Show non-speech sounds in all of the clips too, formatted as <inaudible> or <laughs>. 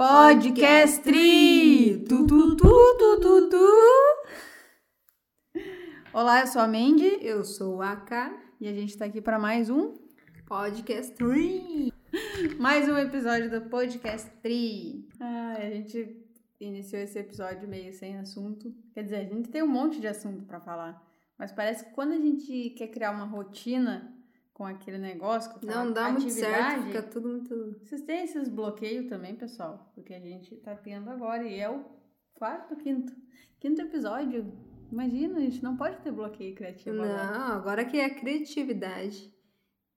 Podcastri! Tu, tu, tu, tu, tu, tu. Olá, eu sou a Mandy Eu sou a K, e a gente tá aqui para mais um, Podcastri. mais um episódio do Podcastri. Ah, a gente iniciou esse episódio meio sem assunto. Quer dizer, a gente tem um monte de assunto para falar, mas parece que quando a gente quer criar uma rotina com aquele negócio, com Não dá muito certo, atividade, fica tudo muito. Vocês têm esses bloqueios também, pessoal? Porque a gente tá tendo agora e é o quarto, quinto. Quinto episódio. Imagina, a gente não pode ter bloqueio criativo agora. Não, agora que é a criatividade,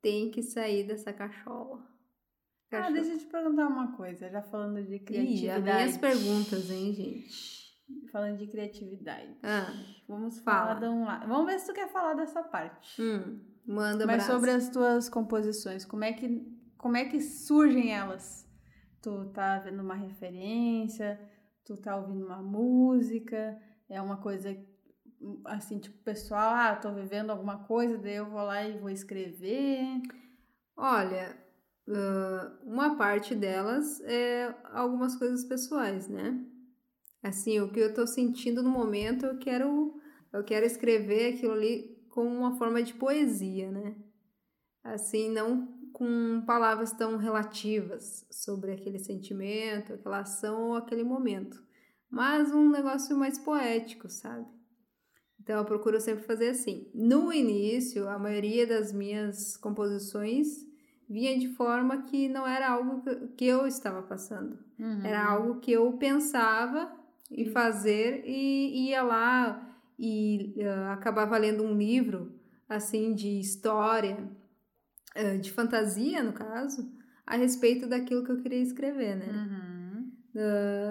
tem que sair dessa cachola. Ah, Cachola. deixa eu te perguntar uma coisa, já falando de Ih, criatividade. vem as perguntas, hein, gente? Falando de criatividade. Ah, Vamos Fala. falar de um. Vamos ver se tu quer falar dessa parte. hum, manda Mas sobre as tuas composições, como é que como é que surgem elas? Tu tá vendo uma referência, tu tá ouvindo uma música, é uma coisa assim, tipo, pessoal, ah, tô vivendo alguma coisa, daí eu vou lá e vou escrever. Olha, uma parte delas é algumas coisas pessoais, né? Assim, o que eu tô sentindo no momento, eu quero, eu quero escrever aquilo ali como uma forma de poesia, né? Assim, não com palavras tão relativas sobre aquele sentimento, aquela ação ou aquele momento, mas um negócio mais poético, sabe? Então eu procuro sempre fazer assim. No início, a maioria das minhas composições vinha de forma que não era algo que- eu estava passando. Era algo que eu pensava em fazer e ia lá e ah, acabava lendo um livro assim de história, ah, de fantasia no caso, a respeito daquilo que eu queria escrever, né? Uhum.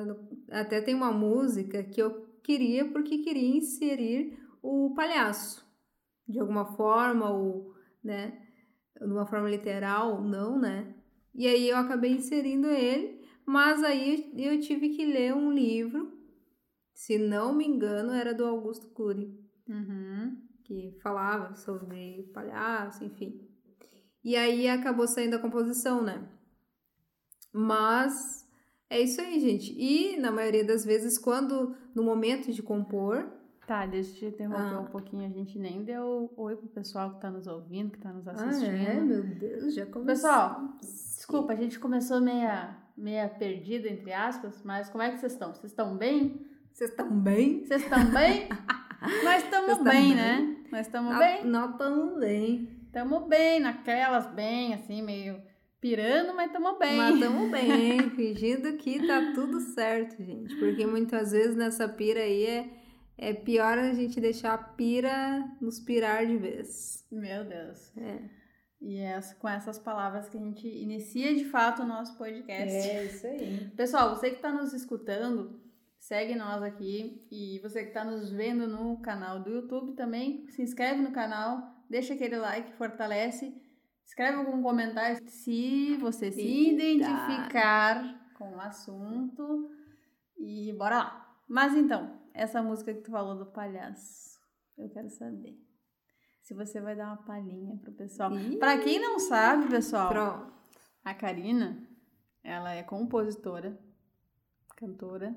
No- até tem uma música que eu queria porque queria inserir o palhaço de alguma forma ou, né, de uma forma literal, não, né? E aí eu acabei inserindo ele, mas aí eu tive que ler um livro, se não me engano, era do Augusto Cury Uhum. que falava sobre palhaço, enfim. E aí acabou saindo a composição, né? Mas é isso aí, gente. E na maioria das vezes, quando no momento de compor, Tá, deixa eu te interromper Ah. um pouquinho. A gente nem deu oi pro pessoal que tá nos ouvindo, que tá nos ah, assistindo. é, meu Deus, já começou. Pessoal, desculpa, a gente começou meia, meia perdida, entre aspas, mas como é que vocês estão? Vocês estão bem? Vocês estão bem? Vocês estão bem? <laughs> Nós estamos bem, bem? né? Nós estamos bem? Nós estamos bem. Estamos bem, naquelas bem, assim, meio pirando, mas estamos bem. Mas estamos <laughs> bem, fingindo que tá tudo certo, gente. Porque muitas vezes nessa pira aí é, é pior a gente deixar a pira nos pirar de vez. Meu Deus. É. E é com essas palavras que a gente inicia de fato o nosso podcast. isso aí. Pessoal, você que está nos escutando, segue nós aqui. E você que está nos vendo no canal do YouTube também, se inscreve no canal, deixa aquele like, fortalece. Escreve algum comentário se você se identificar com o assunto. E bora lá. Mas então, essa música que tu falou do palhaço, eu quero saber. Se você vai dar uma palhinha pro pessoal. Pra quem não sabe, pessoal, Pronto. a Karina, ela é compositora, cantora,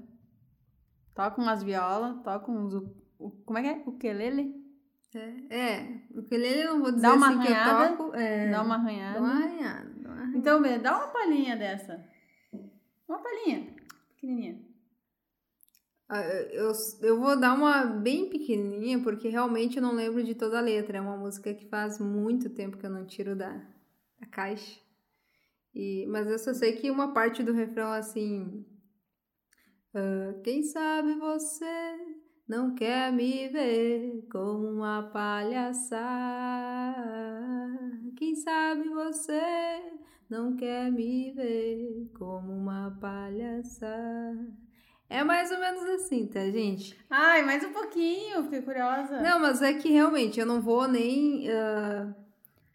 toca umas violas, toca uns. u- u- Como é que é? Ukelele? É, é, o que ele eu não vou dizer Dá uma assim que arranhada, eu toco. É, Dá uma arranhada. Dá uma arranhada. dá uma arranhada. Então, Bê, dá uma palhinha dessa. Uma palhinha, pequenininha. Ah, Eu, eu vou dar uma bem pequenininha, porque realmente eu não lembro de toda a letra. É uma música que faz muito tempo que eu não tiro da, da caixa. E, mas eu só sei que uma parte do refrão assim. Ah, quem sabe você não quer me ver como uma palhaçada. Quem sabe você não quer me ver como uma palhaçada. É mais ou menos assim, tá, gente? Ai, mais um pouquinho, fiquei curiosa. Não, mas é que realmente eu não vou nem. ah,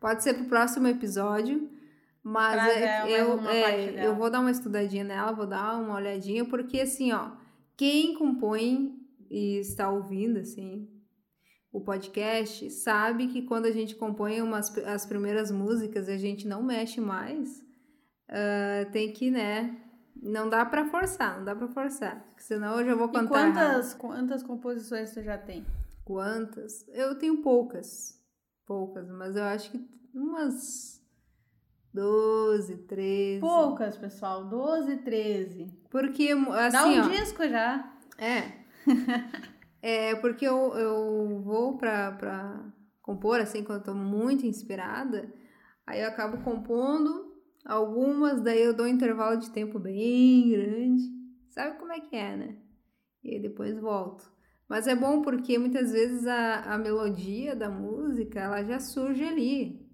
pode ser pro próximo episódio. Mas é, eu, é, eu vou dar uma estudadinha nela, vou dar uma olhadinha, porque assim, ó, quem compõe e está ouvindo, assim, o podcast, sabe que quando a gente compõe umas, as primeiras músicas e a gente não mexe mais, ah, tem que, né, Não dá pra forçar, não dá pra forçar. porque Senão eu já vou E contar. errado. quantas, quantas composições tu já tem? Quantas? Eu tenho poucas. Poucas, mas eu acho que umas 12, 13. Poucas, pessoal. 12, 13. Porque, assim, Dá um ó. disco já. É. <laughs> é, porque eu, eu vou pra, pra compor, assim, quando eu tô muito inspirada, aí eu acabo compondo algumas, daí eu dou um intervalo de tempo bem grande. Sabe como é que é, né? E aí depois volto. Mas é bom porque muitas vezes a, a melodia da música, ela já surge ali.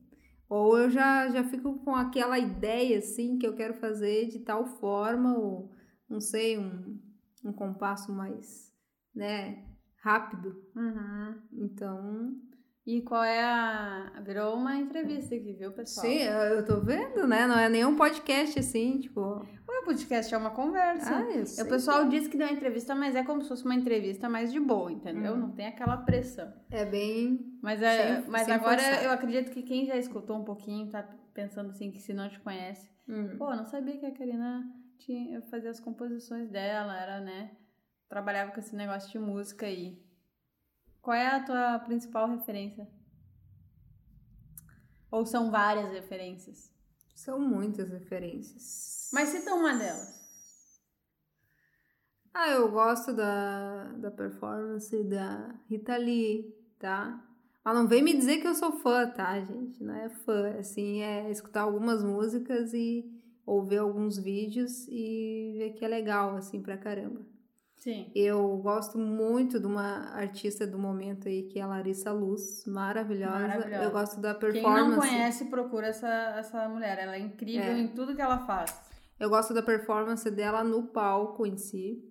Ou eu já, já fico com aquela ideia, assim, que eu quero fazer de tal forma, ou, não sei, um, um compasso mais, né, rápido. Uhum. Então, E qual é a. Virou uma entrevista aqui, viu, pessoal? sim, eu, tô vendo, né? Não é nenhum podcast assim, tipo. O podcast é uma conversa. Ah, sei. o pessoal diz que deu uma entrevista, mas é como se fosse uma entrevista mais de boa, entendeu? Uhum. Não tem aquela pressão. É bem. Mas, é, Sem- mas sem agora forçar. eu acredito que quem já escutou um pouquinho tá pensando assim que se não te conhece. Hum. Pô, não sabia que a Karina tinha, fazia as composições dela, era, né? Trabalhava com esse negócio de música aí. Qual é a tua principal referência? Ou são várias referências? São muitas referências. Mas cita uma delas. Ah, eu gosto da, da performance da Rita Lee, tá? Mas não vem me dizer que eu sou fã, tá, gente? Não é fã, assim, é escutar algumas músicas e ou ver alguns vídeos e ver que é legal, assim, pra caramba. Sim. Eu gosto muito de uma artista do momento aí, que é a Larissa Luz, maravilhosa. Maravilhosa. Eu gosto da Quem performance. não conhece, procura essa, essa mulher. Ela é incrível É. em tudo que ela faz. Eu gosto da performance dela no palco em si.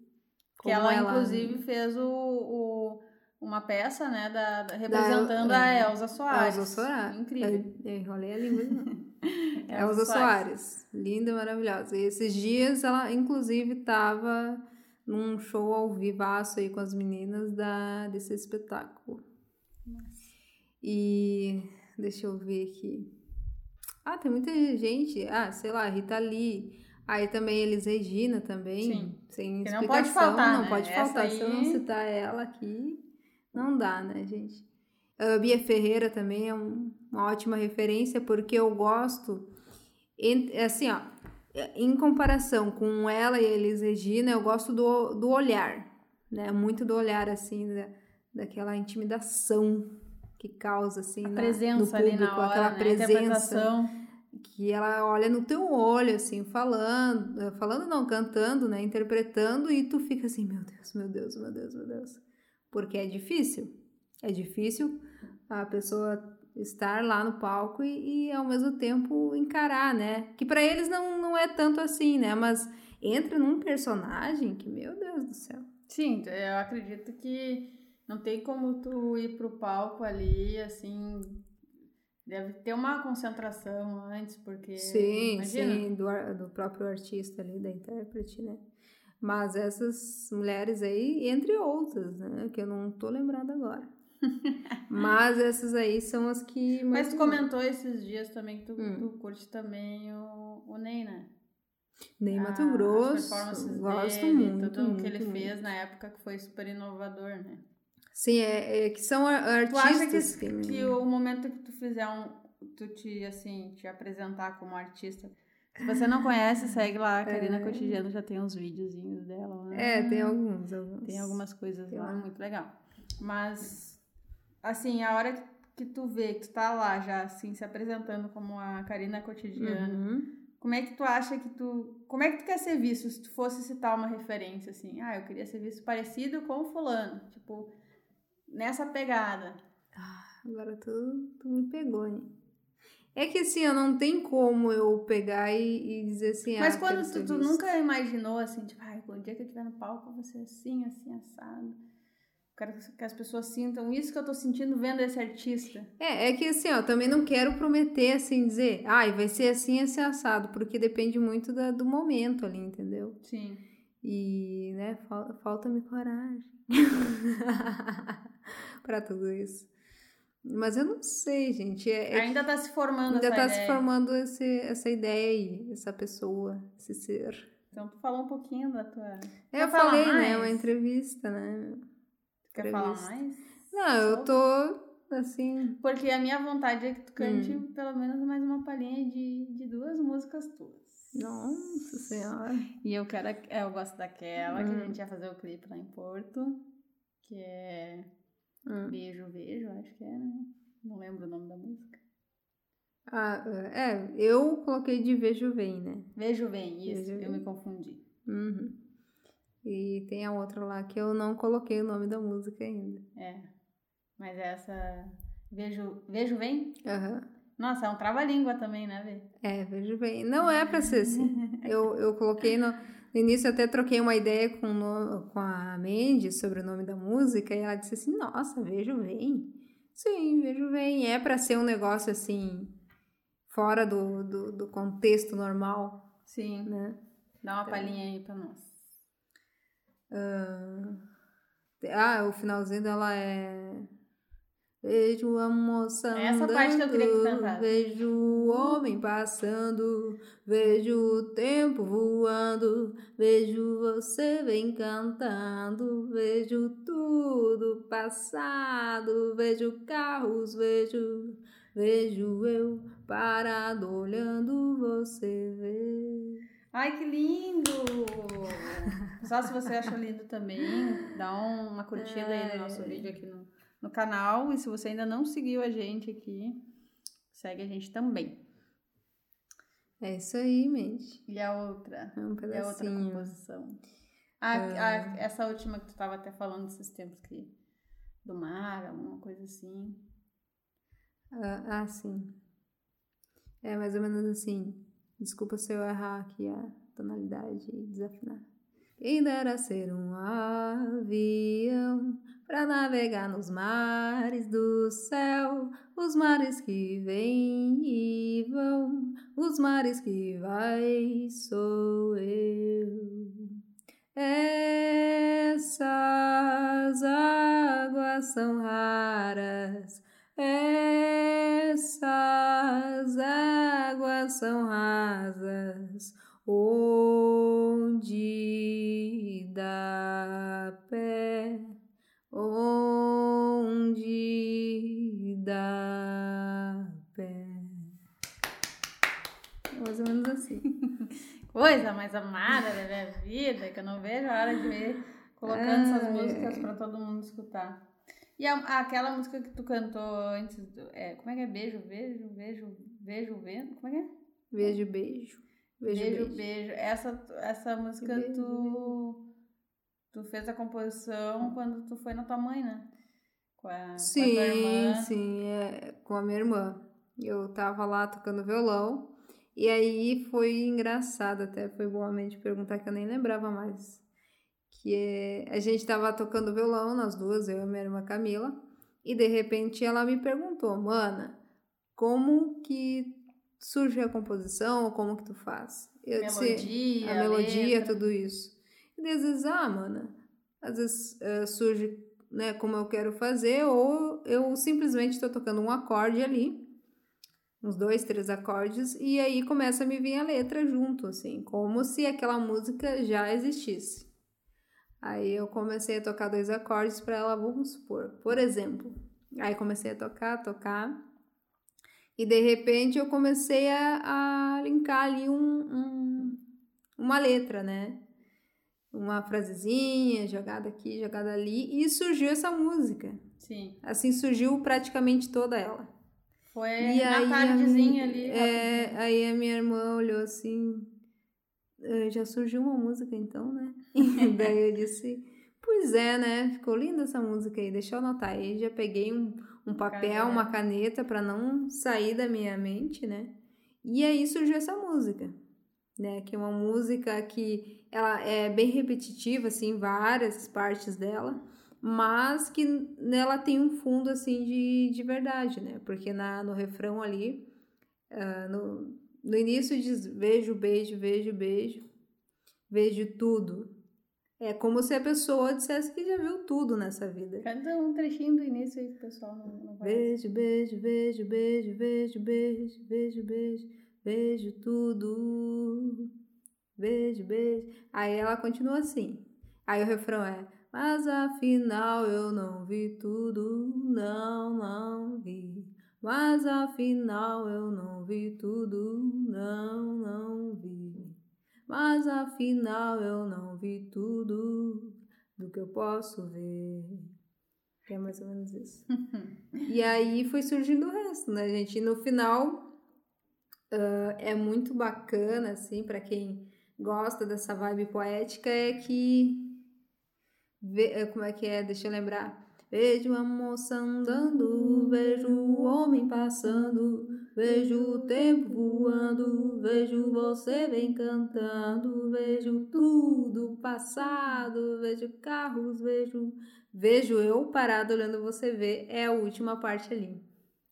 Que Como ela, inclusive, fez o, o- uma peça, né, da, da- representando é, a Elza Soares. Elza Soares. Incrível. Eu, eu enrolei a língua. Elza Soares. Soares. Linda, maravilhosa. E esses dias ela, inclusive, estava num show ao vivaço aí com as meninas da, desse espetáculo. E deixa eu ver aqui. Ah, tem muita gente. Ah, sei lá, Rita Lee. Aí também Elis Regina também. Sim. Sem Que explicação. não pode faltar, Não né? pode Essa faltar. Se eu não aí- citar ela aqui, não dá, né, gente? A Bia Ferreira também é um- uma ótima referência, porque eu gosto, en- assim, ó, em comparação com ela e a Elis Regina, eu gosto do, do olhar, né? Muito do olhar, assim, da, daquela intimidação que causa, assim, A na- presença no ali público, na hora, aquela né? Presença que ela olha no teu olho, assim, falando, falando não, cantando, né, interpretando, e tu fica assim, meu Deus, meu Deus, meu Deus, meu Deus. Porque é difícil. É difícil a pessoa estar lá no palco e, e ao mesmo tempo encarar, né? Que para eles não, não é tanto assim, né? Mas entra num personagem que, meu Deus do céu. Sim, eu acredito que não tem como tu ir pro palco ali, assim. Deve ter uma concentração antes, porque. Sim, imagina, sim, do, do próprio artista ali, da intérprete, né? Mas essas mulheres aí, entre outras, né? Que eu não tô lembrada agora. Mas essas aí são as que. Mas mais tu comentou esses dias também que tu, Hum. tu curte também o, o Ney, né? Mato Ah, As Grosso. Gosto dele, muito. Tudo muito, que ele muito. fez na época que foi super inovador, né? Sim, é, é que são ar- Tu acha artistas que, que. o momento que tu fizer um. Tu te, assim, te apresentar como artista. Se você não conhece, segue lá, a <laughs> Karina Cotidiano já tem uns videozinhos dela lá. É, tem alguns, alguns. Tem algumas coisas Tem lá, lá. muito legal. Mas, assim, a hora que tu vê que tu tá lá já, assim, se apresentando como a Karina Cotidiana, Uhum. como é que tu acha que tu... Como é que tu quer ser visto se tu fosse citar uma referência, assim? Ah, eu queria ser visto parecido com o fulano. Tipo, nessa pegada. Agora tu, tu me pegou, hein? É que assim, ó, não tem como eu pegar e, e dizer assim, Mas ah, quando tu, tu nunca imaginou, assim, tipo, ai, quando dia que eu estiver no palco, eu vou ser assim, assim, assado. Quero que as pessoas sintam isso que eu tô sentindo vendo esse artista. É, é que assim, ó, também não quero prometer, assim, dizer, ai, vai ser assim, esse assado, porque depende muito da- do momento ali, entendeu? Sim. E, né, fal- falta-me coragem <laughs> pra tudo isso. Mas eu não sei, gente, é, é Ainda tá se formando Ainda essa tá ideia. se formando esse, essa ideia aí, essa pessoa, esse ser. Então, tu falou um pouquinho da tua. É, eu falei, né? mais? Uma entrevista, né? Quer falar mais? Não, eu tô assim. Porque a minha vontade é que tu cante Hum. pelo menos mais uma palhinha de, de duas músicas tuas. Nossa Senhora. E eu quero. Eu gosto daquela que a Hum. gente ia fazer o clipe lá em Porto. Que é Hum. Beijo, Beijo, acho que é, né? Não lembro o nome da música. Ah, é, eu coloquei de Vejo Vem, né? Vejo Bem, isso, Vejo eu Bem. me confundi. Uhum. E tem a outra lá que eu não coloquei o nome da música ainda. É. Mas essa. Vejo, Vejo Bem? Aham. Nossa, é um trava-língua também, né, Vê? É, vejo bem. Não é pra ser assim. <laughs> Eu, eu coloquei no, no início, eu até troquei uma ideia com, no- com a Mandy sobre o nome da música e ela disse assim: Nossa, vejo bem. Sim, vejo bem. É pra ser um negócio assim, fora do, do, do contexto normal, Sim. né? Dá uma palhinha aí pra nós. Ah, o finalzinho dela é. Vejo a moça Essa parte que eu queria que andando, cantasse. Vejo o homem passando, vejo o tempo voando, vejo você vem cantando, vejo tudo passado, vejo carros, vejo, vejo eu parado olhando você ver. Ai, que lindo! Só se você achou lindo também, dá um- uma curtida aí no nosso vídeo aqui no, no canal. E se você ainda não seguiu a gente aqui, segue a gente também. É isso aí, mente. E a outra? É um E a outra composição? A, a- essa última que tu tava até falando esses tempos que do mar, alguma coisa assim. Ah, ah, sim. É mais ou menos assim. Desculpa se eu errar aqui a tonalidade e desafinar. Quem dera ser um avião para navegar nos mares do céu, os mares que vêm e vão, os mares que vai sou eu. Essas águas são raras, essas águas são rasas, onde dá pé, onde dá pé. Mais ou menos assim. <laughs> Coisa mais amada da minha vida, que eu não vejo a hora de ver colocando essas músicas pra todo mundo escutar. E a- aquela música que tu cantou antes, do- é, como é que é? Beijo, beijo, beijo, beijo, vendo? Como é que é? Beijo, beijo. Beijo, Beijo, beijo. Essa, essa música Beijo, tu, tu fez a composição quando tu foi na tua mãe, né? Com a, com a tua Sim, irmã. sim, é, com a minha irmã. Eu tava lá tocando violão e aí foi engraçado até, foi boamente perguntar que eu nem lembrava mais. Que a gente tava tocando violão, nós duas, eu e a minha irmã Camila, e de repente ela me perguntou, mana, como que surge a composição, como que tu faz? Eu disse, Melodia, a melodia, letra. tudo isso. E às vezes, ah, mana, às vezes eh, surge né, como eu quero fazer, ou eu simplesmente estou tocando um acorde ali, uns dois, três acordes, e aí começa a me vir a letra junto, assim, como se aquela música já existisse. Aí eu comecei a tocar dois acordes para ela, vamos supor, por exemplo. Aí comecei a tocar, tocar, e de repente eu comecei a, a linkar ali um, um- uma letra, né? Uma frasezinha jogada aqui, jogada ali, e surgiu essa música. Sim. Assim surgiu praticamente toda ela. Foi E na tardezinha mi- ali. É, aí a minha irmã olhou assim, "Ah, já surgiu uma música então, né? E daí eu disse, pois é, né? Ficou linda essa música aí, deixa eu anotar. Aí já peguei um, um papel, Caneta. uma caneta para não sair da minha mente, né? E aí surgiu essa música, né? Que é uma música que ela é bem repetitiva, assim, várias partes dela, mas que nela tem um fundo, assim, de, de verdade, né? Porque na, no refrão ali, ah, no, no início diz vejo, beijo, vejo, beijo, vejo tudo. É como se a pessoa dissesse que já viu tudo nessa vida. Canta um trechinho do início aí que o pessoal não, não. Beijo, beijo, beijo, beijo, beijo, beijo, beijo, beijo, beijo tudo. beijo, beijo. Aí ela continua assim. Aí o refrão é: Mas afinal eu não vi tudo, não, não vi. Mas afinal eu não vi tudo, não, não vi. Mas afinal eu não vi tudo do que eu posso ver. É mais ou menos isso. <laughs> e aí foi surgindo o resto, né, gente? E no final uh, é muito bacana, assim, para quem gosta dessa vibe poética, é que. Vê, como é que é? Deixa eu lembrar. Vejo a moça andando, vejo o homem passando, vejo o tempo voando, vejo você vem cantando, vejo tudo passado, vejo carros, vejo. Vejo eu parado olhando você ver, é a última parte ali.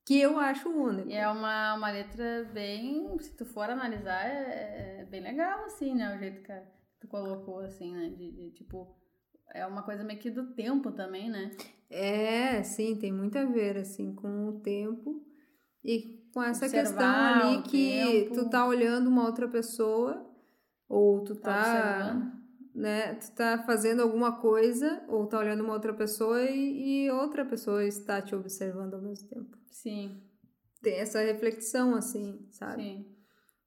Que eu acho único. E é uma, uma letra bem. Se tu for analisar, é, é bem legal, assim, né? O jeito que tu colocou, assim, né? De, de tipo é uma coisa meio que do tempo também, né? É, sim, tem muito a ver, assim, com o tempo e com essa Observar questão ali que tempo. tu tá olhando uma outra pessoa ou tu tá, tá né, tu tá fazendo alguma coisa ou tá olhando uma outra pessoa e, e outra pessoa está te observando ao mesmo tempo. Sim. Tem essa reflexão, assim, sabe? Sim.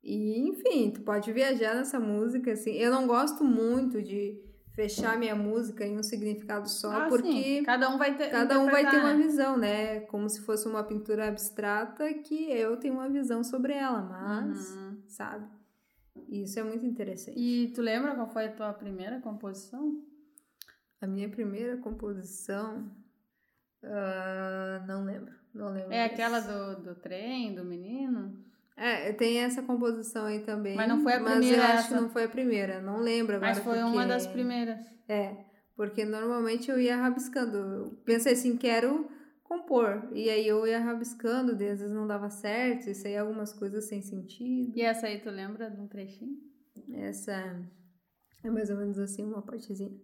E, enfim, tu pode viajar nessa música, assim. Eu não gosto muito de fechar minha música em um significado só, ah, porque sim. cada um vai ter cada um vai ter uma visão, né? Como se fosse uma pintura abstrata que eu tenho uma visão sobre ela, mas, uhum. sabe? Isso é muito interessante. E tu lembra qual foi a tua primeira composição? A minha primeira composição, uh, não lembro, não lembro. É aquela do, do trem, do menino? É, tem essa composição aí também. Mas não foi a primeira. Mas eu acho que não foi a primeira, não lembro agora. Mas foi porque... uma das primeiras. É, porque normalmente eu ia rabiscando. Eu pensei assim, quero compor. E aí eu ia rabiscando, às vezes não dava certo, isso aí algumas coisas sem sentido. E essa aí tu lembra de um trechinho? Essa é mais ou menos assim, uma partezinha.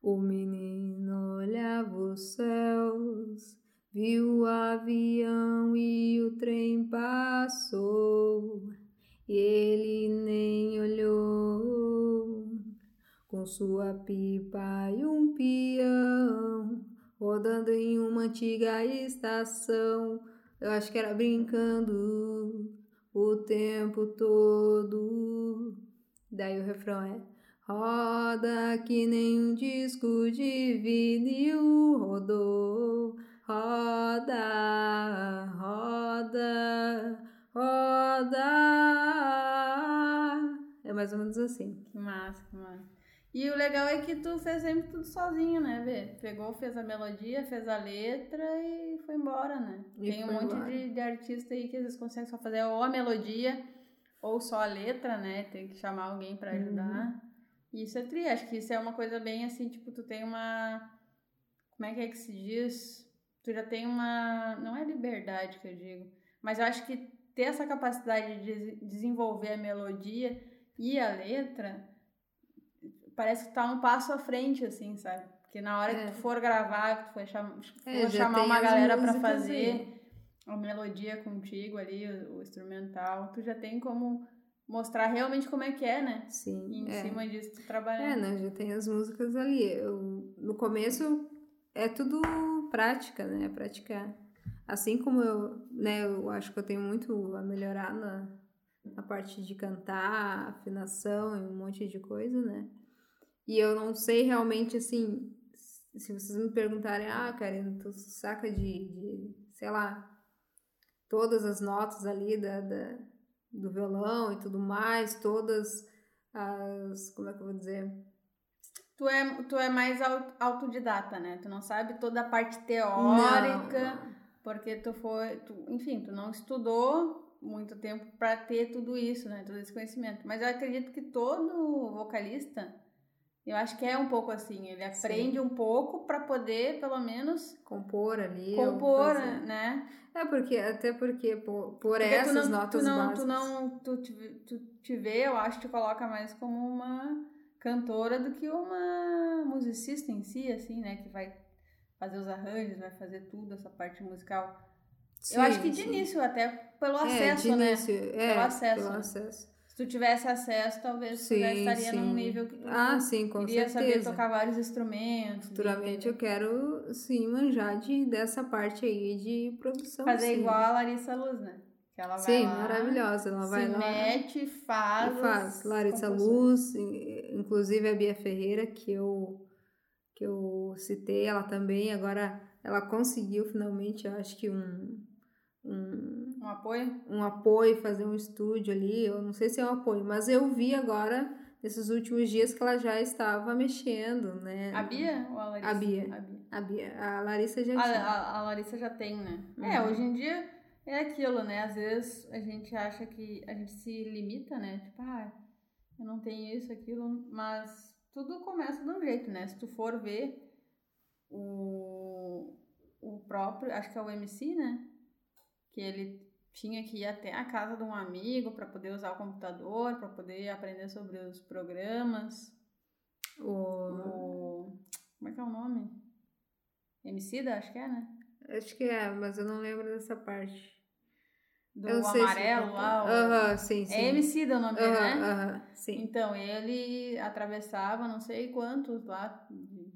O menino olhava os céus Viu o avião e o trem passou, e ele nem olhou. Com sua pipa e um peão, rodando em uma antiga estação. Eu acho que era brincando o tempo todo. Daí o refrão é: Roda que nem um disco de vinil rodou roda, roda, roda. É mais ou menos assim. Que massa, que massa. E o legal é que tu fez sempre tudo sozinho, né, Vê? Pegou, fez a melodia, fez a letra e foi embora, né? E Tem um monte de, de artista aí que às vezes consegue só fazer ou a melodia ou só a letra, né? Tem que chamar alguém para ajudar. Uhum. E isso é tri, acho que isso é uma coisa bem assim, tipo, tu tem uma. Como é que é que se diz? Tu já tem uma. Não é liberdade que eu digo, mas eu acho que ter essa capacidade de desenvolver a melodia e a letra parece que tá um passo à frente, assim, sabe? Porque na hora é. que tu for gravar, que tu for, cham é, for chamar uma galera para fazer aí. a melodia contigo ali, o, o, instrumental, tu já tem como mostrar realmente como é que é, né? Sim. E em é. cima disso tu trabalhar. É, né? Já tem as músicas ali. Eu, no começo é tudo prática, né? Praticar. Assim como eu, né, eu acho que eu tenho muito a melhorar na, na parte de cantar, afinação e um monte de coisa, né? E eu não sei realmente, assim, se vocês me perguntarem, ah, Karen, tu saca de, de sei lá, todas as notas ali da, da, do violão e tudo mais, todas as, como é que eu vou dizer, Tu é, tu é mais autodidata, né? Tu não sabe toda a parte teórica, não. porque tu foi, tu, enfim, tu não estudou muito tempo para ter tudo isso, né? Todo esse conhecimento. Mas eu acredito que todo vocalista, eu acho que é um pouco assim, ele aprende Sim. um pouco para poder, pelo menos, compor ali, compor, né? É porque até porque por, por porque essas não, notas tu não, básicas. Tu não, tu te, tu te vê, eu acho te coloca mais como uma cantora do que uma musicista em si, assim, né? Que vai fazer os arranjos, vai fazer tudo, essa parte musical. Sim, eu acho que de sim. início, até pelo acesso, é, né? Início, é, pelo acesso. Pelo né? acesso. Se tu tivesse acesso, talvez tu já estaria sim. num nível que tu Ah, sim, com iria saber certeza. tocar vários instrumentos. Futuramente eu quero, sim, manjar de, dessa parte aí de produção. fazer sim. igual a Larissa Luz, né? Que ela vai Sim, lá, maravilhosa. Ela vai se lá mete, faz. faz. Larissa. Luz, inclusive a Bia Ferreira, que eu, que eu citei, ela também agora, ela conseguiu finalmente, eu acho que um, um, Um apoio? um apoio, fazer um estúdio ali, eu não sei se é um apoio, mas eu vi agora, nesses últimos dias, que ela já estava mexendo, né? A Bia ou a Larissa? A Bia. A, Bia. A, Bia, a Larissa já A, tinha. a- a Larissa já tem, né? É, Uhum. hoje em dia é aquilo, né? Às vezes a gente acha que a gente se limita, né? Tipo, ah, eu não tenho isso, aquilo, mas tudo começa de um jeito, né? Se tu for ver o, o próprio, acho que é o MC, né? Que ele tinha que ir até a casa de um amigo para poder usar o computador, para poder aprender sobre os programas. O, O, como é que é o nome? Emicida, acho que é, né? acho que é, mas eu não lembro dessa parte. Do eu amarelo lá. o- Aham, sim, sim. É Emicida o nome dele, né? aham, sim. Então, ele atravessava não sei quantos lá de,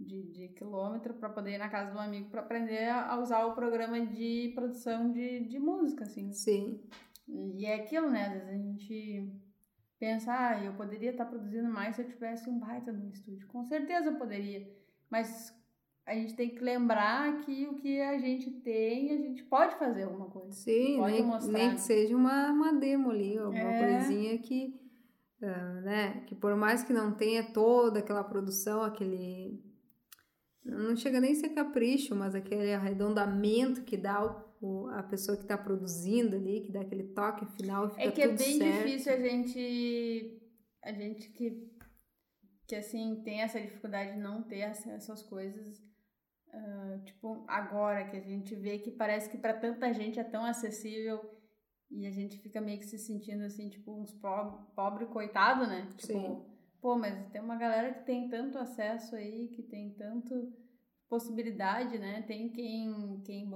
de, de quilômetro para poder ir na casa do amigo para aprender a usar o programa de produção de, de música, assim. Sim. E é aquilo, né? Às vezes a gente pensa, ah, eu poderia estar produzindo mais se eu tivesse um baita no estúdio. Com certeza eu poderia. Mas a gente tem que lembrar que o que a gente tem, a gente pode fazer alguma coisa. Sim, Pode nem, mostrar. nem que seja uma, uma demo ali, alguma É. coisinha que, ah, né, que por mais que não tenha toda aquela produção, aquele, não chega nem a ser capricho, mas aquele arredondamento que dá o, o- a pessoa que está produzindo ali, que dá aquele toque final, fica É que é bem certo. difícil a gente. A gente que, que assim tem essa dificuldade de não ter acesso às coisas. Ah, tipo, agora que a gente vê que parece que para tanta gente é tão acessível e a gente fica meio que se sentindo assim, tipo, uns pobre, pobre coitado, né? Tipo, Sim. pô, mas tem uma galera que tem tanto acesso aí, que tem tanto possibilidade, né? Tem quem, quem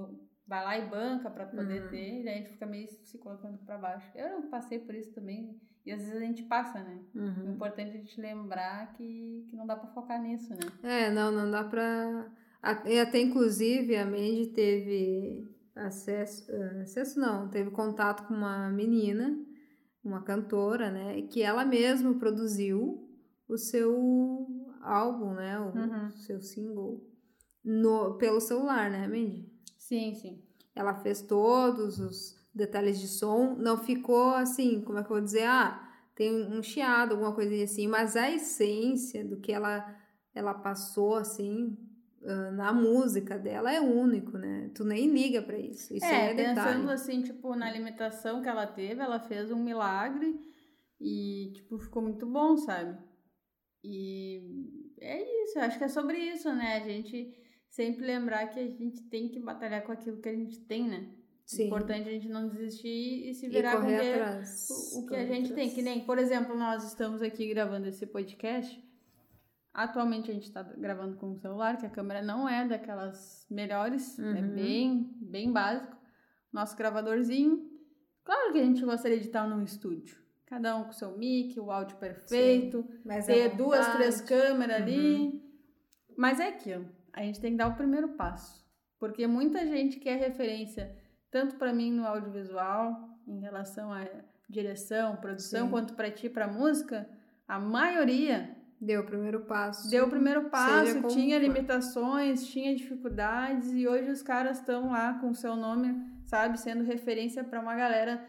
vai lá e banca para poder Uhum. ter, e daí a gente fica meio se colocando para baixo. Eu passei por isso também, e às vezes a gente passa, né? O Uhum. importante é a gente lembrar que, que não dá para focar nisso, né? É, não, não dá pra. Até inclusive a Mandy teve acesso, eh, acesso não, teve contato com uma menina, uma cantora, né, que ela mesma produziu o seu álbum, né, o Uhum. seu single no, pelo celular, né, Mandy? Sim, sim. Ela fez todos os detalhes de som, não ficou assim, como é que eu vou dizer? Ah, tem um chiado, alguma coisa assim, mas a essência do que ela, ela passou, assim, na música dela é único, né? Tu nem liga pra isso. Isso é, é, detalhe. pensando assim, tipo, na limitação que ela teve, ela fez um milagre e, tipo, ficou muito bom, sabe? E é isso, eu acho que é sobre isso, né? A gente sempre lembrar que a gente tem que batalhar com aquilo que a gente tem, né? Sim. Importante a gente não desistir e se E virar com o correr que, atrás. o, o que a gente tem. atrás. Que nem, por exemplo, nós estamos aqui gravando esse podcast. Atualmente a gente está gravando com o celular, que a câmera não é daquelas melhores, é Uhum. bem, bem básico. Nosso gravadorzinho. Claro que a gente gostaria de estar num estúdio. Cada um com seu mic, o áudio perfeito, Mas ter à duas, três câmeras Uhum. ali. Mas é aquilo. A gente tem que dar o primeiro passo. Porque muita gente quer referência, tanto para mim no audiovisual, em relação à direção, produção, Sim. quanto para ti, para música. A maioria Deu o primeiro passo. deu o primeiro passo, tinha for. limitações, tinha dificuldades, e hoje os caras estão lá com o seu nome, sabe, sendo referência para uma galera,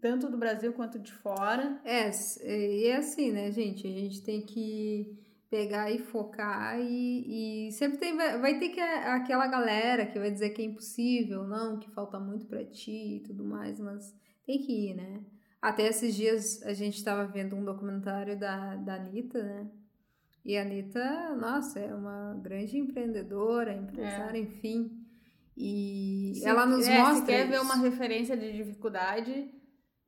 tanto do Brasil quanto de fora. É, e é assim, né, gente? A gente tem que pegar e focar e, e sempre tem, vai, vai ter que aquela galera que vai dizer que é impossível, não, que falta muito pra ti e tudo mais, mas tem que ir, né? Até esses dias a gente estava vendo um documentário da, da Anitta, né? E a Anitta, nossa, é uma grande empreendedora, empresária, enfim. E Se- ela nos é, mostra. Se quer ver isso. uma referência de dificuldade,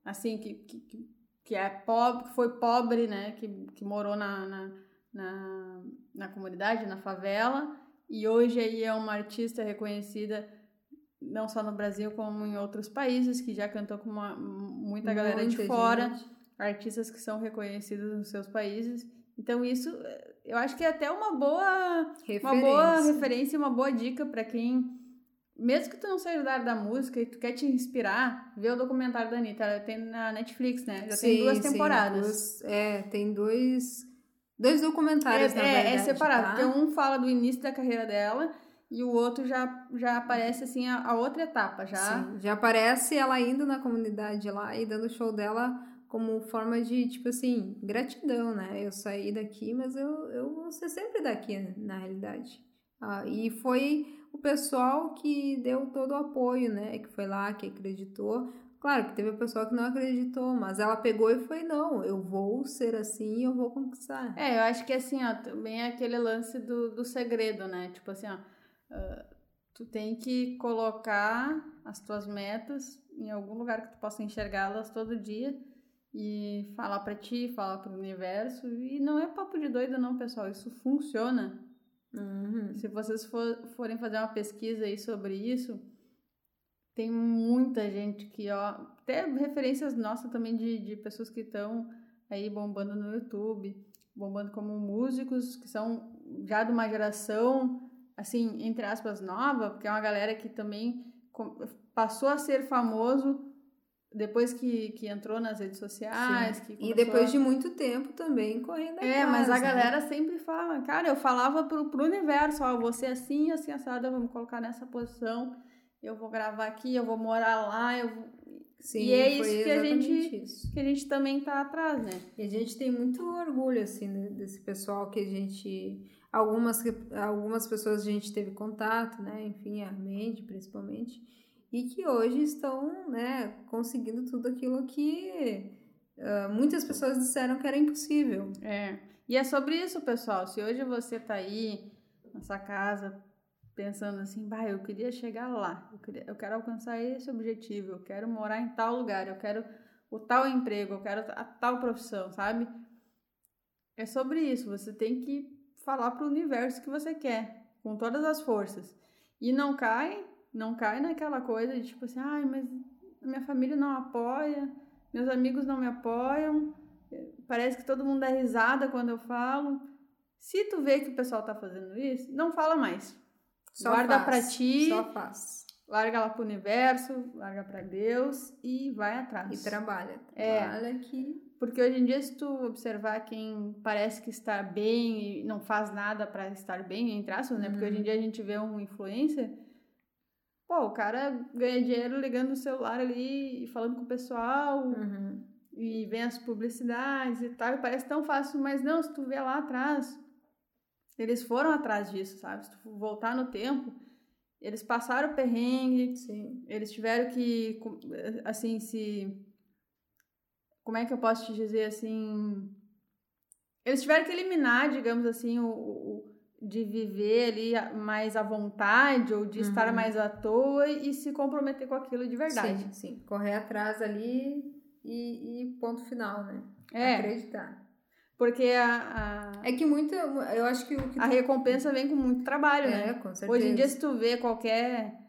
assim, que, que, que- que é pobre, que foi pobre, né? Que, que morou na, na, na, na comunidade, na favela, e hoje aí é uma artista reconhecida não só no Brasil, como em outros países, que já cantou com uma, muita galera de fora. gente. artistas que são reconhecidos nos seus países. Então isso, eu acho que é até uma boa, referência. uma boa referência, uma boa dica para quem mesmo que tu não seja da área da música e tu quer te inspirar, vê o documentário da Anitta. Ela tem na Netflix, né? Já sim, tem duas temporadas. Sim, duas, é, tem dois, dois documentários, é, na é, verdade. É separado, tá? porque um fala do início da carreira dela e o outro já, já aparece, assim, a, a outra etapa. Já... Sim, já aparece ela indo na comunidade lá e dando show dela como forma de, tipo assim, gratidão, né? Eu saí daqui, mas eu, eu vou ser sempre daqui, na realidade. Ah, e foi o pessoal que deu todo o apoio, né? Que foi lá, que acreditou. Claro que teve o pessoal que não acreditou, mas ela pegou e foi, não, eu vou ser assim, eu vou conquistar. É, eu acho que assim, ó, também é aquele lance do, do segredo, né? Tipo assim, ó, uh, tu tem que colocar as tuas metas em algum lugar que tu possa enxergá-las todo dia e falar para ti, falar para o universo. E não é papo de doido, não, pessoal. Isso funciona. Uhum. Se vocês for, forem fazer uma pesquisa aí sobre isso, tem muita gente que, ó, até referências nossas também de, de pessoas que estão aí bombando no YouTube, bombando como músicos, que são já de uma geração, assim, entre aspas, nova, porque é uma galera que também passou a ser famoso depois que, que entrou nas redes sociais. e depois a... de muito tempo também correndo atrás. É, mas a né? galera sempre fala, cara, eu falava pro, pro universo, ó, você assim, assim, assada, vamos colocar nessa posição, eu vou gravar aqui, eu vou morar lá, eu vou... Sim, e é isso que a gente isso. que a gente também tá atrás, né? E a gente tem muito orgulho assim desse pessoal que a gente algumas algumas pessoas a gente teve contato, né? Enfim, a mente principalmente e que hoje estão né, conseguindo tudo aquilo que uh, muitas pessoas disseram que era impossível. É. E é sobre isso, pessoal. Se hoje você está aí na sua casa pensando assim, bah, eu queria chegar lá, eu, queria, eu quero alcançar esse objetivo, eu quero morar em tal lugar, eu quero o tal emprego, eu quero a tal profissão, sabe? É sobre isso. Você tem que falar para o universo que você quer, com todas as forças. E não cai não cai naquela coisa de tipo assim, ai, mas minha família não apoia, meus amigos não me apoiam, parece que todo mundo dá risada quando eu falo. Se tu vê que o pessoal tá fazendo isso, não fala mais. Só Guarda faz, pra ti. Só faz. Larga lá pro universo, larga para Deus e vai atrás. E trabalha. É. Trabalha que porque hoje em dia, se tu observar quem parece que está bem e não faz nada para estar bem, entre aspas, né? Porque hoje em uhum. dia a gente vê um influencer Pô, o cara ganha dinheiro ligando o celular ali e falando com o pessoal. Uhum. E vem as publicidades e tal. E parece tão fácil, mas não, se tu vê lá atrás, eles foram atrás disso, sabe? Se tu voltar no tempo, eles passaram o perrengue. Sim. Eles tiveram que, assim, se. Como é que eu posso te dizer assim? Eles tiveram que eliminar, digamos assim, o, o de viver ali mais à vontade ou de uhum. estar mais à toa e se comprometer com aquilo de verdade. Sim, sim. Correr atrás ali e, e ponto final, né? É. Acreditar. Porque a, a, É que muita. Eu acho que que A tu... recompensa vem com muito trabalho, é, né? com certeza. Hoje em dia, se tu vê qualquer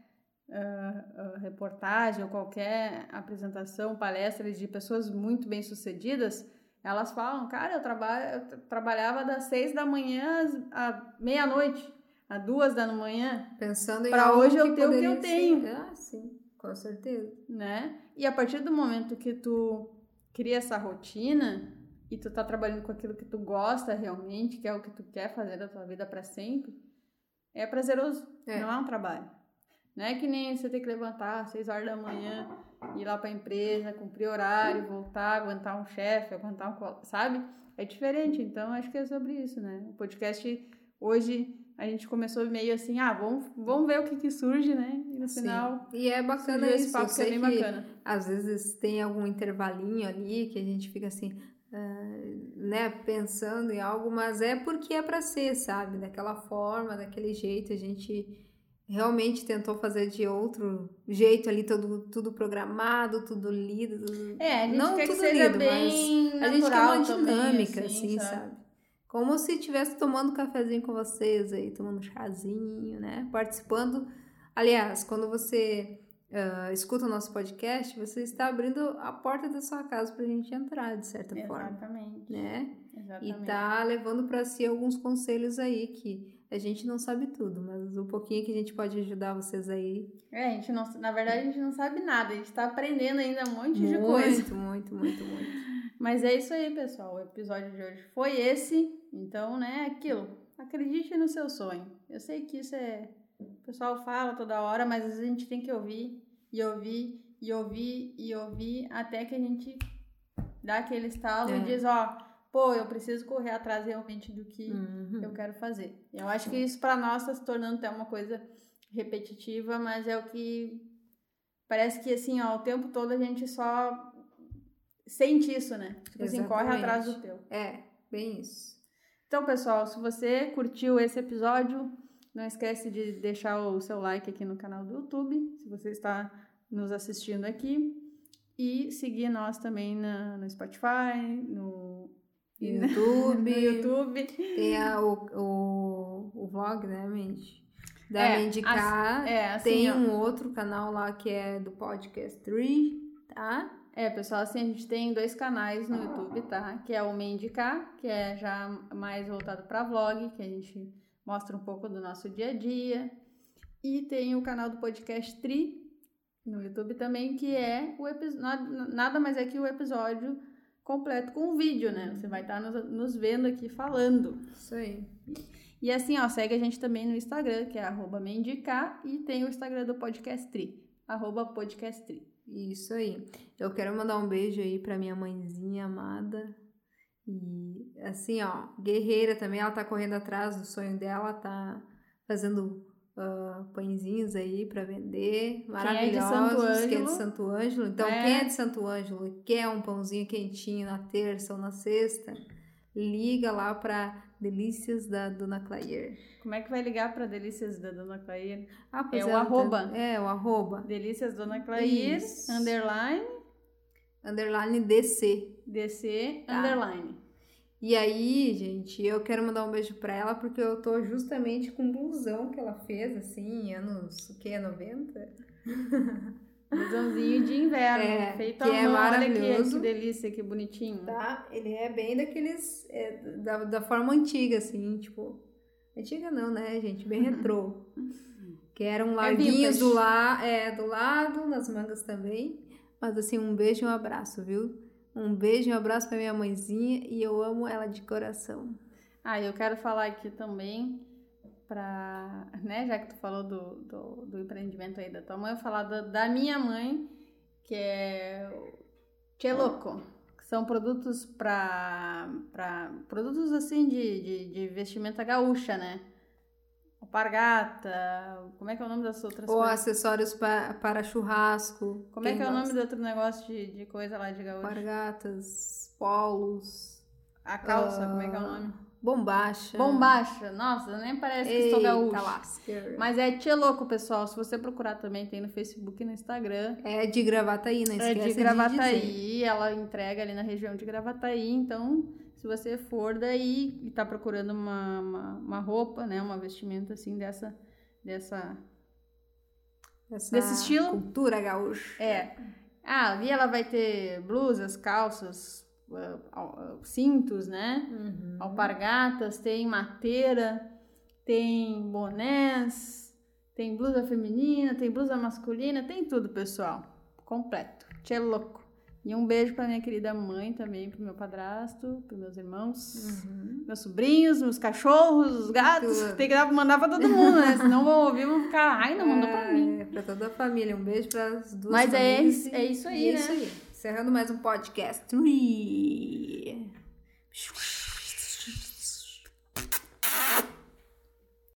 uh, uh, reportagem ou qualquer apresentação, palestra de pessoas muito bem sucedidas elas falam, cara, eu, trabalho, eu trabalhava das seis da manhã à meia-noite, às duas da manhã. Pensando em Para hoje eu ter o que eu tenho. Ser. Ah, sim, com certeza. Né? E a partir do momento que tu cria essa rotina e tu tá trabalhando com aquilo que tu gosta realmente, que é o que tu quer fazer da tua vida para sempre, é prazeroso, é. não é um trabalho. Não é que nem você ter que levantar às 6 horas da manhã, ir lá para a empresa, cumprir horário, voltar, aguentar um chefe, aguentar um. Sabe? É diferente. Então, acho que é sobre isso, né? O podcast, hoje, a gente começou meio assim, ah, vamos, vamos ver o que, que surge, né? E no Sim. final. E é bacana esse papo que é bem bacana. Às vezes tem algum intervalinho ali que a gente fica assim. Uh, né, pensando em algo, mas é porque é para ser, sabe? Daquela forma, daquele jeito, a gente realmente tentou fazer de outro jeito ali, tudo, tudo programado, tudo lido. Tudo... É, a gente não quer tudo que seja lido, bem a gente quer uma dinâmica, também, assim, assim sabe? sabe? Como se estivesse tomando cafezinho com vocês aí, tomando chazinho, né? Participando. Aliás, quando você uh, escuta o nosso podcast, você está abrindo a porta da sua casa para a gente entrar, de certa Exatamente. forma. Né? Exatamente. E tá levando para si alguns conselhos aí que a gente não sabe tudo, mas um pouquinho que a gente pode ajudar vocês aí. É, a gente não, na verdade a gente não sabe nada, a gente tá aprendendo ainda um monte muito, de coisa. <laughs> Muito, muito, muito, Mas é isso aí, pessoal. O episódio de hoje foi esse. Então, né, aquilo. Acredite no seu sonho. Eu sei que isso é. O pessoal fala toda hora, mas às vezes a gente tem que ouvir e ouvir e ouvir e ouvir até que a gente dá aquele estalo É. e diz, ó, pô, eu preciso correr atrás realmente do que Uhum. eu quero fazer. Eu acho que isso para nós está se tornando até uma coisa repetitiva, mas é o que parece que assim, ó, o tempo todo a gente só sente isso, né? Tipo assim, corre atrás do teu. É, bem isso. Então, pessoal, se você curtiu esse episódio, não esquece de deixar o seu like aqui no canal do YouTube, se você está nos assistindo aqui, e seguir nós também na, no Spotify, no <laughs> YouTube, YouTube. tem a- o, o, o vlog, né, Mandy? Da É, Mendicar. É, assim, tem ó. um outro canal lá que é do Podcast 3, tá? É, pessoal, assim, a gente tem dois canais no YouTube, tá? Que é o Mendicar, que é já mais voltado para vlog, que a gente mostra um pouco do nosso dia a dia. E tem o canal do Podcast Tri no YouTube também, que é o episódio, nada mais é que o episódio completo com vídeo, né? Você vai estar nos, nos vendo aqui falando. Isso aí. E assim, ó, segue a gente também no Instagram, que é arroba Mendicar, e tem o Instagram do Podcast Tri, arroba Podcast Tri. Isso aí. Eu quero mandar um beijo aí pra minha mãezinha amada. E assim, ó, guerreira também, ela tá correndo atrás do sonho dela, tá fazendo ah, pãezinhos aí pra vender. é de Santo Maravilhosos. Quem é de Ângelo. Santo Ângelo. Então, É. quem é de Santo Ângelo e quer um pãozinho quentinho na terça ou na sexta, liga lá pra Delícias da Dona Claire. Como é que vai ligar para Delícias da Dona Clair? Ah, pois É o ela tá- arroba. É, o arroba. Delícias Dona Clair, Isso. underline, Underline DC. DC, Tá. underline. E aí, gente, eu quero mandar um beijo pra ela porque eu tô justamente com um blusão que ela fez, assim, anos, o que, 90? <laughs> Blusãozinho de inverno, É, feito que à é mão. Olha que, maravilhoso. que delícia, que bonitinho. Tá? Ele é bem daqueles, é, da, da forma antiga, assim, tipo, antiga não, né, gente, bem retrô. <laughs> Que eram larguinhos vintage. do, la, é, do lado, nas mangas também. Mas assim, um beijo e um abraço, viu? Um beijo e um abraço pra minha mãezinha e eu amo ela de coração. Ah, eu quero falar aqui também pra, né, já que tu falou do, do, do empreendimento aí da tua mãe, eu falar da, da minha mãe, que é Cheloco, que são produtos pra produtos assim de, de, de vestimenta gaúcha, né? Alpargata, como é que é o nome das outras Ou coisas? acessórios pa, para churrasco. Como é que é o nome do outro negócio de, de coisa lá de gaúcho? Alpargatas, polos, A calça, como é que é o nome? bombacha. Bombacha. Nossa, nem parece que estou gaúcha. lasca. Mas é Tia Louco, pessoal. Se você procurar também, tem no Facebook e no Instagram. É de Gravataí, não É esquece de dizer. Gravataí, ela entrega ali na região de Gravataí. Então, se você for daí e tá procurando uma, uma, uma roupa, né? Uma vestimenta assim dessa. dessa Essa Desse estilo? Cultura gaúcha. É. Ah, ali ela vai ter blusas, calças, ah, ah, cintos, né? Uhum. Alpargatas, tem mateira, tem bonés, tem blusa feminina, tem blusa masculina, tem tudo, pessoal. Completo. Tchê louco. E um beijo pra minha querida mãe também, pro meu padrasto, pros meus irmãos, Uhum. meus sobrinhos, meus cachorros, os gatos. Tem que dar, mandar pra todo mundo, né? Senão vão ouvir vão ficar, ai, não mandou pra mim. É, pra toda a família. Um beijo para as duas Mas é, famílias. isso- é isso aí, E é né? isso aí. Encerrando mais um podcast. Three.